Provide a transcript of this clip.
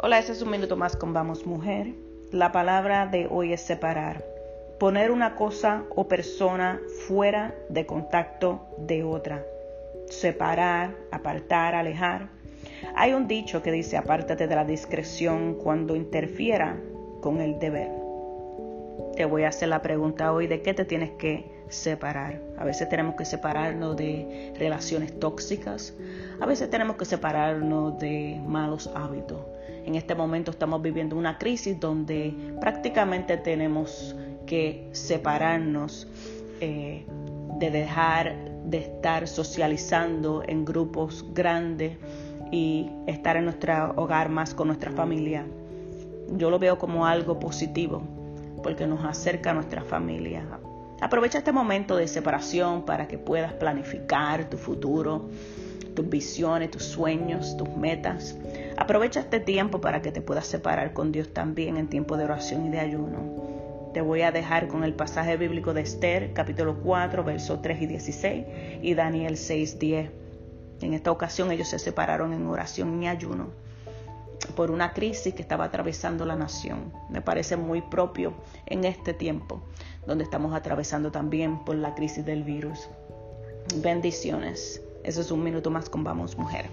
Hola, este es un minuto más con Vamos Mujer. La palabra de hoy es separar. Poner una cosa o persona fuera de contacto de otra. Separar, apartar, alejar. Hay un dicho que dice apártate de la discreción cuando interfiera con el deber. Te voy a hacer la pregunta hoy de qué te tienes que separar. A veces tenemos que separarnos de relaciones tóxicas, a veces tenemos que separarnos de malos hábitos. En este momento estamos viviendo una crisis donde prácticamente tenemos que separarnos eh, de dejar de estar socializando en grupos grandes y estar en nuestro hogar más con nuestra familia. Yo lo veo como algo positivo porque nos acerca a nuestra familia, Aprovecha este momento de separación para que puedas planificar tu futuro, tus visiones, tus sueños, tus metas. Aprovecha este tiempo para que te puedas separar con Dios también en tiempo de oración y de ayuno. Te voy a dejar con el pasaje bíblico de Esther, capítulo 4, versos 3 y 16, y Daniel 6, 10. En esta ocasión ellos se separaron en oración y ayuno por una crisis que estaba atravesando la nación. Me parece muy propio en este tiempo, donde estamos atravesando también por la crisis del virus. Bendiciones. Eso es un minuto más con Vamos Mujer.